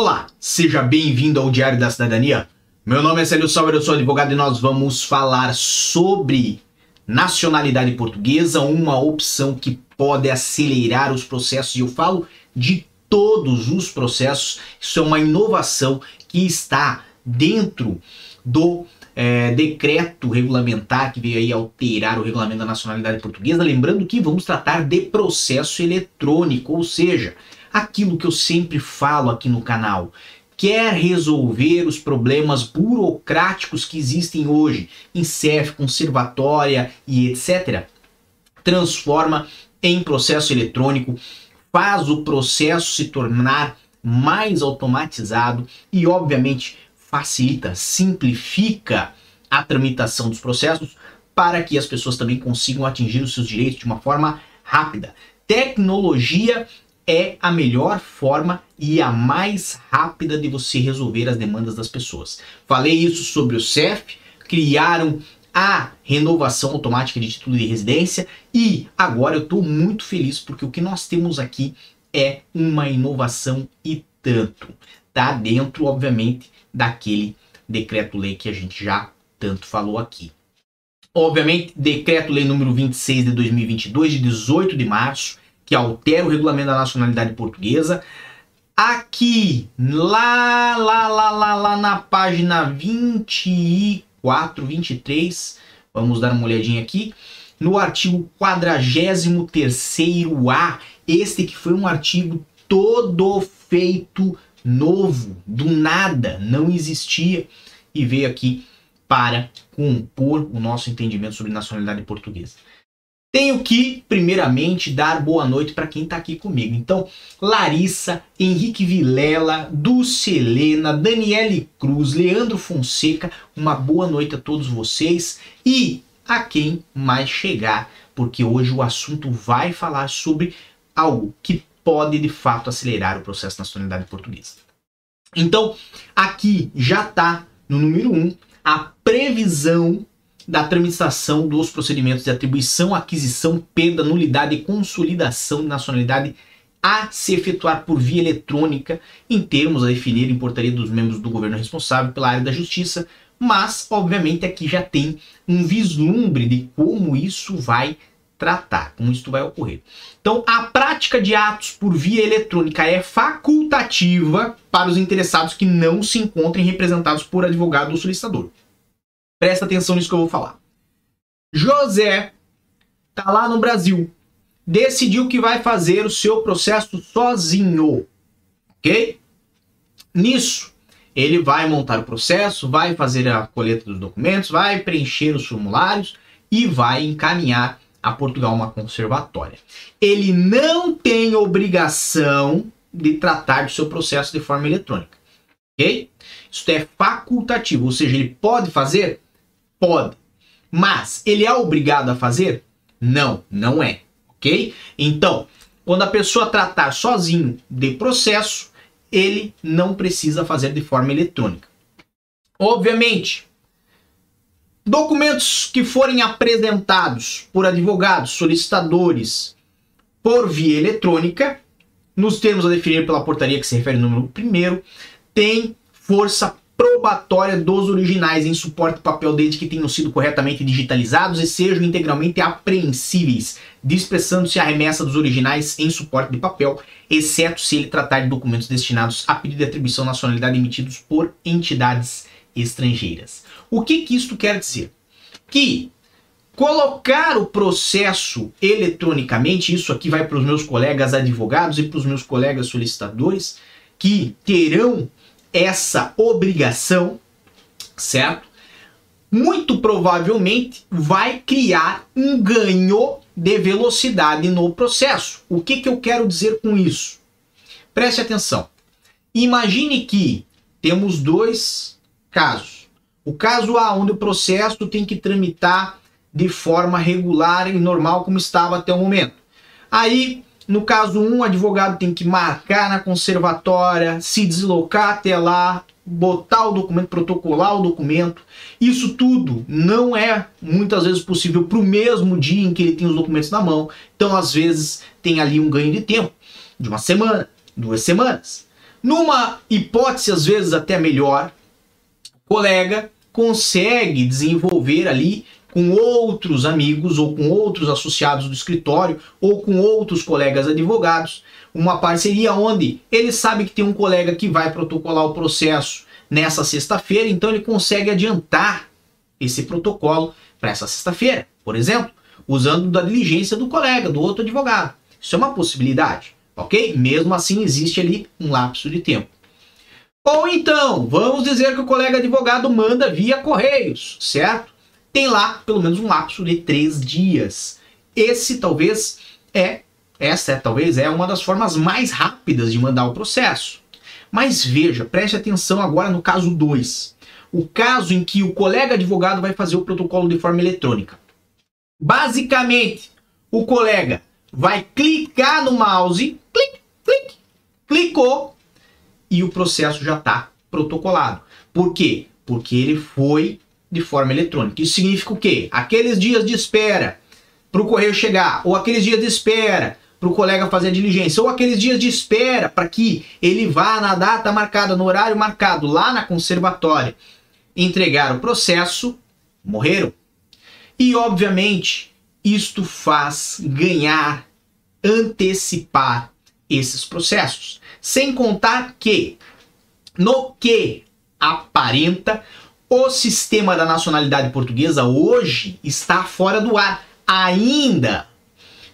Olá, seja bem-vindo ao Diário da Cidadania. Meu nome é Célio Sauer, eu sou advogado e nós vamos falar sobre nacionalidade portuguesa, uma opção que pode acelerar os processos. E eu falo de todos os processos. Isso é uma inovação que está dentro do é, decreto regulamentar que veio aí alterar o regulamento da nacionalidade portuguesa. Lembrando que vamos tratar de processo eletrônico, ou seja, aquilo que eu sempre falo aqui no canal. Quer resolver os problemas burocráticos que existem hoje em CEF, conservatória e etc. Transforma em processo eletrônico, faz o processo se tornar mais automatizado e, obviamente, facilita, simplifica a tramitação dos processos para que as pessoas também consigam atingir os seus direitos de uma forma rápida. Tecnologia é a melhor forma e a mais rápida de você resolver as demandas das pessoas. Falei isso sobre o CEF, criaram a renovação automática de título de residência e agora eu estou muito feliz porque o que nós temos aqui é uma inovação e tanto. Tá dentro, obviamente, daquele decreto-lei que a gente já tanto falou aqui. Obviamente, decreto-lei número 26 de 2022, de 18 de março, que altera o regulamento da nacionalidade portuguesa. Aqui, lá, lá, lá, lá, lá na página 24, 23, vamos dar uma olhadinha aqui, no artigo 43A, este que foi um artigo todo feito novo, do nada, não existia e veio aqui para compor o nosso entendimento sobre nacionalidade portuguesa. Tenho que, primeiramente, dar boa noite para quem está aqui comigo. Então, Larissa, Henrique Vilela, Dulce Helena, Daniele Cruz, Leandro Fonseca, uma boa noite a todos vocês e a quem mais chegar, porque hoje o assunto vai falar sobre algo que pode de fato acelerar o processo de nacionalidade portuguesa. Então, aqui já está no número 1 um, a previsão da tramitação dos procedimentos de atribuição, aquisição, perda, nulidade e consolidação de nacionalidade a se efetuar por via eletrônica, em termos a definir em portaria dos membros do governo responsável pela área da justiça, mas, obviamente, aqui já tem um vislumbre de como isso vai tratar, como isso vai ocorrer. Então, a prática de atos por via eletrônica é facultativa para os interessados que não se encontrem representados por advogado ou solicitador. Presta atenção nisso que eu vou falar. José tá lá no Brasil, decidiu que vai fazer o seu processo sozinho, ok? Nisso, ele vai montar o processo, vai fazer a coleta dos documentos, vai preencher os formulários e vai encaminhar a Portugal uma conservatória. Ele não tem obrigação de tratar do seu processo de forma eletrônica. Ok? Isso é facultativo, ou seja, ele pode fazer? Pode. Mas ele é obrigado a fazer? Não, não é. Ok? Então, quando a pessoa tratar sozinho de processo, ele não precisa fazer de forma eletrônica. Obviamente, Documentos que forem apresentados por advogados, solicitadores, por via eletrônica, nos termos a definir pela portaria que se refere ao número 1, tem força probatória dos originais em suporte papel desde que tenham sido corretamente digitalizados e sejam integralmente apreensíveis, dispersando-se a remessa dos originais em suporte de papel, exceto se ele tratar de documentos destinados a pedido de atribuição nacionalidade emitidos por entidades estrangeiras. O que, que isto quer dizer? Que colocar o processo eletronicamente, isso aqui vai para os meus colegas advogados e para os meus colegas solicitadores, que terão essa obrigação, certo? Muito provavelmente vai criar um ganho de velocidade no processo. O que, que eu quero dizer com isso? Preste atenção. Imagine que temos dois casos o caso A, onde o processo tem que tramitar de forma regular e normal como estava até o momento. Aí, no caso 1, um, advogado tem que marcar na conservatória, se deslocar até lá, botar o documento, protocolar o documento. Isso tudo não é muitas vezes possível para o mesmo dia em que ele tem os documentos na mão. Então, às vezes, tem ali um ganho de tempo, de uma semana, duas semanas. Numa hipótese, às vezes até melhor, o colega consegue desenvolver ali com outros amigos ou com outros associados do escritório ou com outros colegas advogados, uma parceria onde ele sabe que tem um colega que vai protocolar o processo nessa sexta-feira, então ele consegue adiantar esse protocolo para essa sexta-feira, por exemplo, usando da diligência do colega, do outro advogado. Isso é uma possibilidade, ok? Mesmo assim, existe ali um lapso de tempo. Ou então, vamos dizer que o colega advogado manda via correios, certo? Tem lá pelo menos um lapso de três dias. Esse talvez é, essa é, talvez é uma das formas mais rápidas de mandar o processo. Mas veja, preste atenção agora no caso 2. O caso em que o colega advogado vai fazer o protocolo de forma eletrônica. Basicamente, o colega vai clicar no mouse, clic, clic, clicou e o processo já está protocolado. Por quê? Porque ele foi de forma eletrônica. Isso significa o quê? Aqueles dias de espera para o correio chegar, ou aqueles dias de espera para o colega fazer a diligência, ou aqueles dias de espera para que ele vá na data marcada, no horário marcado, lá na conservatória, entregar o processo, morreram. E, obviamente, isto faz ganhar, antecipar esses processos. Sem contar que, no que aparenta, o sistema da nacionalidade portuguesa hoje está fora do ar. Ainda.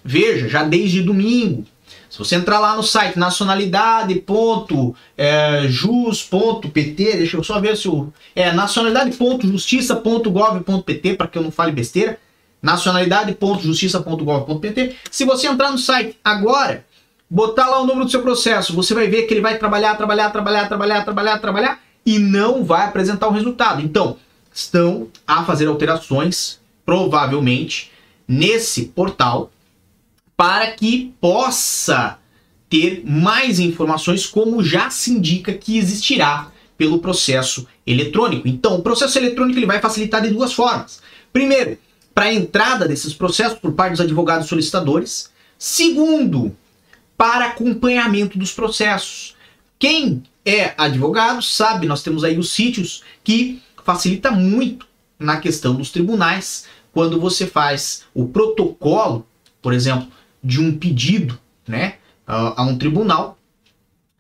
Veja, já desde domingo. Se você entrar lá no site nacionalidade.jus.pt, é, deixa eu só ver se o. É nacionalidade.justiça.gov.pt, para que eu não fale besteira. Nacionalidade.justiça.gov.pt. Se você entrar no site agora, botar lá o número do seu processo, você vai ver que ele vai trabalhar, trabalhar, trabalhar, trabalhar, trabalhar, trabalhar e não vai apresentar o resultado. Então, estão a fazer alterações, provavelmente, nesse portal para que possa ter mais informações, como já se indica que existirá pelo processo eletrônico. Então, o processo eletrônico ele vai facilitar de duas formas. Primeiro, para a entrada desses processos por parte dos advogados solicitadores. Segundo, para acompanhamento dos processos. Quem é advogado sabe, nós temos aí os sítios que facilita muito na questão dos tribunais quando você faz o protocolo, por exemplo, de um pedido, né, a um tribunal,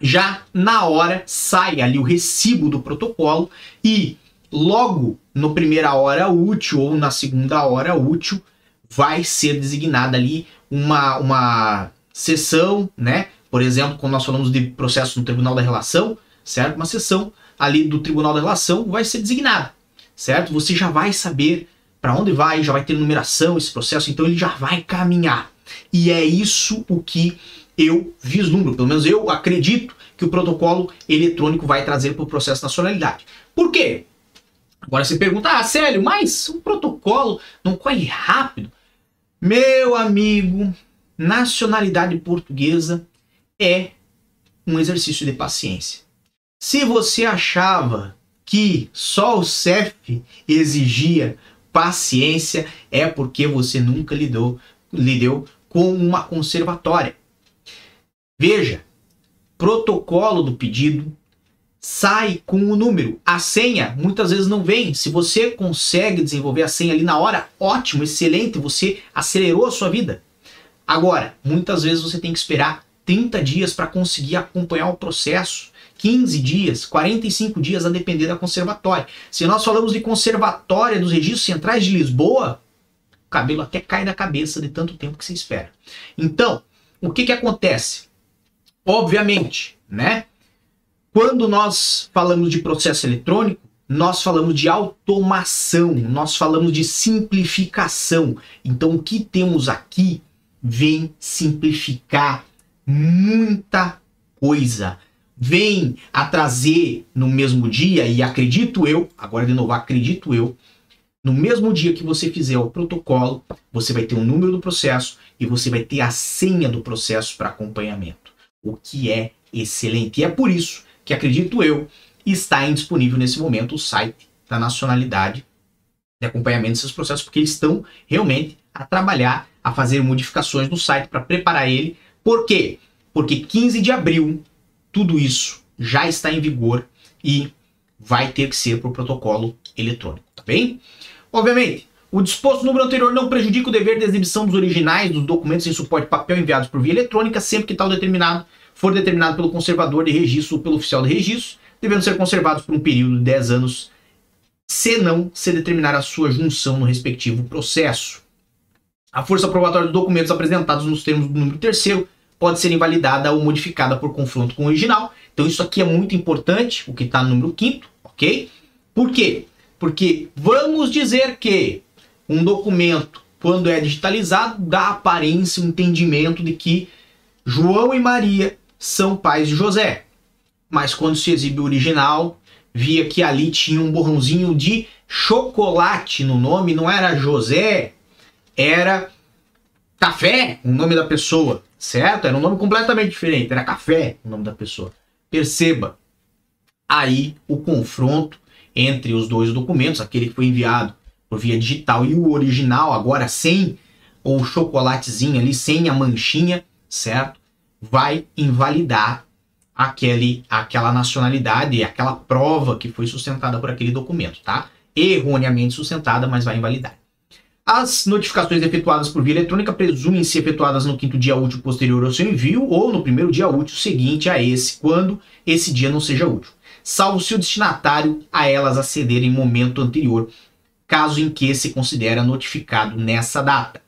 já na hora sai ali o recibo do protocolo e logo no primeira hora útil ou na segunda hora útil vai ser designada ali uma, uma sessão, né? Por exemplo, quando nós falamos de processo no Tribunal da Relação, certo? Uma sessão ali do Tribunal da Relação vai ser designada, certo? Você já vai saber para onde vai, já vai ter numeração esse processo, então ele já vai caminhar. E é isso o que eu vislumbro, pelo menos eu acredito que o protocolo eletrônico vai trazer para o processo de nacionalidade. Por quê? Agora você pergunta, ah, Célio, mas o protocolo não corre rápido? Meu amigo, nacionalidade portuguesa é um exercício de paciência. Se você achava que só o CEF exigia paciência, é porque você nunca lidou, lidou com uma conservatória. Veja, protocolo do pedido sai com o número. A senha muitas vezes não vem. Se você consegue desenvolver a senha ali na hora, ótimo, excelente, você acelerou a sua vida. Agora, muitas vezes você tem que esperar 30 dias para conseguir acompanhar o processo. 15 dias, 45 dias a depender da conservatória. Se nós falamos de conservatória dos registros centrais de Lisboa, cabelo até cai da cabeça de tanto tempo que se espera. Então, o que que acontece? Obviamente, né? Quando nós falamos de processo eletrônico, nós falamos de automação, nós falamos de simplificação. Então, o que temos aqui vem simplificar muita coisa. Vem a trazer no mesmo dia, e acredito eu, agora de novo, acredito eu, no mesmo dia que você fizer o protocolo, você vai ter o um número do processo e você vai ter a senha do processo para acompanhamento, o que é excelente. E é por isso que acredito eu está indisponível nesse momento o site da nacionalidade de acompanhamento desses processos, porque eles estão realmente a trabalhar, a fazer modificações no site para preparar ele. Por quê? Porque 15 de abril tudo isso já está em vigor e vai ter que ser por protocolo eletrônico, tá bem? Obviamente, o disposto no número anterior não prejudica o dever de exibição dos originais dos documentos em suporte papel enviados por via eletrônica, sempre que tal determinado for determinado pelo conservador de registro ou pelo oficial de registro, devendo ser conservados por um período de 10 anos, se não se determinar a sua junção no respectivo processo. A força probatória dos documentos apresentados nos termos do número terceiro pode ser invalidada ou modificada por confronto com o original. Então isso aqui é muito importante, o que está no número quinto, ok? Por quê? Porque vamos dizer que um documento, quando é digitalizado, dá aparência, um entendimento de que João e Maria são pais de José. Mas quando se exibe o original, via que ali tinha um borrãozinho de chocolate no nome, não era José, era Café, o nome da pessoa, certo? Era um nome completamente diferente, era Café, o nome da pessoa. Perceba aí o confronto entre os dois documentos, aquele que foi enviado por via digital e o original, agora sem o chocolatezinho ali, sem a manchinha, certo? Vai invalidar aquele, aquela nacionalidade, aquela prova que foi sustentada por aquele documento, tá? Erroneamente sustentada, mas vai invalidar. As notificações efetuadas por via eletrônica presumem-se efetuadas no quinto dia útil posterior ao seu envio ou no primeiro dia útil seguinte a esse, quando esse dia não seja útil, salvo se o destinatário a elas aceder em momento anterior caso em que se considera notificado nessa data.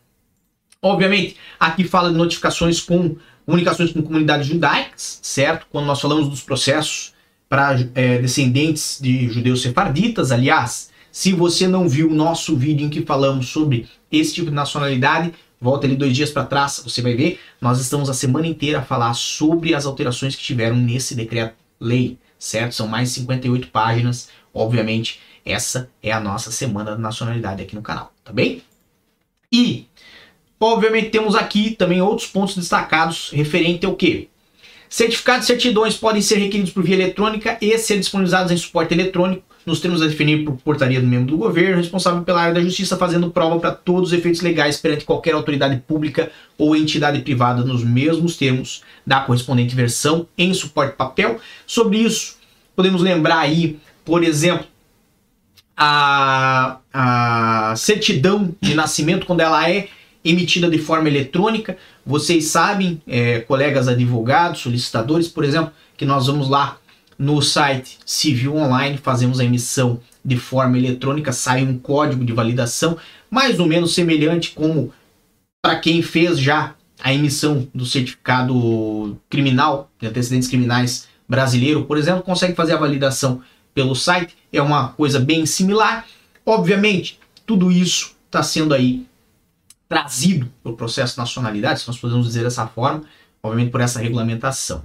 Obviamente, aqui fala de notificações com comunicações com comunidades judaicas, certo? Quando nós falamos dos processos para é, descendentes de judeus sefarditas, aliás, se você não viu o nosso vídeo em que falamos sobre esse tipo de nacionalidade, volta ali dois dias para trás, você vai ver. Nós estamos a semana inteira a falar sobre as alterações que tiveram nesse decreto-lei, certo? São mais de 58 páginas, obviamente essa é a nossa semana da nacionalidade aqui no canal, tá bem? E, obviamente, temos aqui também outros pontos destacados referente ao que? Certificados e certidões podem ser requeridos por via eletrônica e ser disponibilizados em suporte eletrônico, nos termos a definir por portaria do membro do governo, responsável pela área da justiça, fazendo prova para todos os efeitos legais perante qualquer autoridade pública ou entidade privada, nos mesmos termos da correspondente versão em suporte papel. Sobre isso, podemos lembrar aí, por exemplo, a, a certidão de nascimento, quando ela é emitida de forma eletrônica, vocês sabem, é, colegas advogados, solicitadores, por exemplo, que nós vamos lá no site Civil Online, fazemos a emissão de forma eletrônica, sai um código de validação, mais ou menos semelhante como para quem fez já a emissão do certificado criminal, de antecedentes criminais brasileiro, por exemplo, consegue fazer a validação pelo site, é uma coisa bem similar. Obviamente, tudo isso está sendo aí trazido pelo processo de nacionalidade, se nós podemos dizer dessa forma, obviamente por essa regulamentação.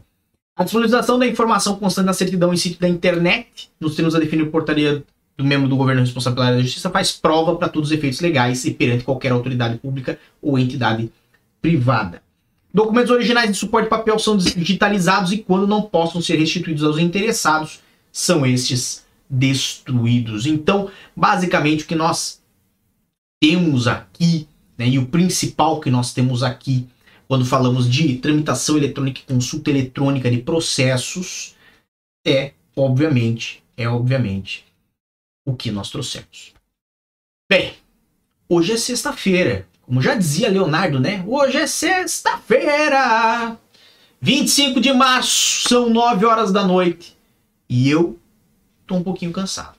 A disponibilização da informação constante na certidão em sítio da internet, nos termos a definir portaria do membro do governo responsável pela da justiça, faz prova para todos os efeitos legais e perante qualquer autoridade pública ou entidade privada. Documentos originais de suporte papel são digitalizados e, quando não possam ser restituídos aos interessados, são estes destruídos. Então, basicamente, o que nós temos aqui, né, e o principal que nós temos aqui, quando falamos de tramitação eletrônica e consulta eletrônica de processos, é, obviamente, é obviamente o que nós trouxemos. Bem, hoje é sexta-feira. Como já dizia Leonardo, né? Hoje é sexta-feira! 25 de março, são 9 horas da noite. E eu tô um pouquinho cansado.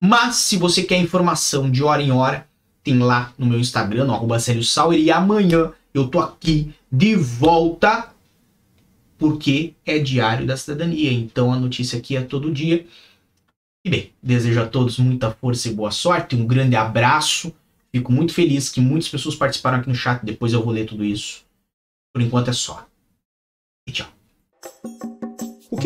Mas se você quer informação de hora em hora, tem lá no meu Instagram, no arroba Sauer, e amanhã eu tô aqui de volta porque é diário da cidadania. Então a notícia aqui é todo dia. E bem, desejo a todos muita força e boa sorte, um grande abraço. Fico muito feliz que muitas pessoas participaram aqui no chat, depois eu vou ler tudo isso. Por enquanto é só. E tchau.